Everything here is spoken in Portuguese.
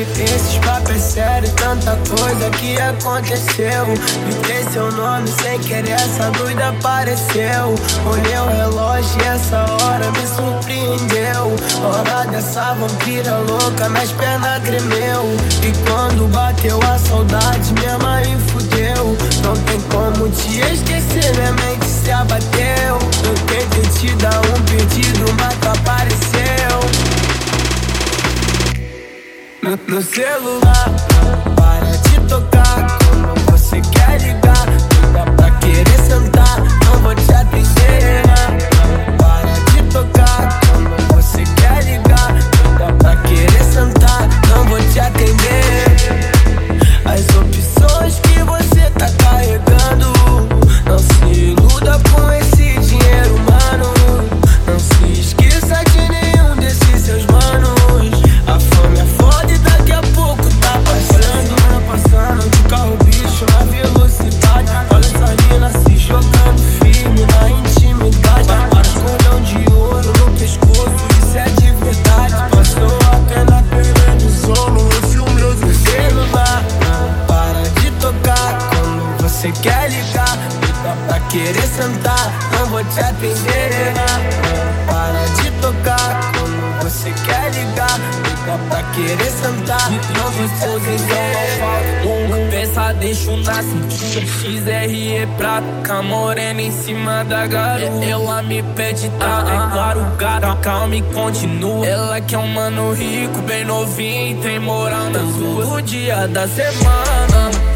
Esses papos é sério, tanta coisa que aconteceu. Gritei seu nome sem querer, essa doida apareceu. Olhei o relógio e essa hora me surpreendeu. Hora dessa vampira louca, minhas pernas tremeu. E quando bateu a saudade, minha mãe fudeu. Não tem como te No, no celular, para de tocar. Quando você quer ligar, você quer ligar. Liga pra querer sentar, não vou te atender. Para de tocar. Quando você quer ligar. Liga pra querer sentar, não vou te atender. Um pensa, deixo na cintura. XRE prata Com a morena em cima da garota Ela me pede tá, é claro, gata Calma e continua. Ela quer um mano rico, bem novinho Tem moral nas ruas. O dia da semana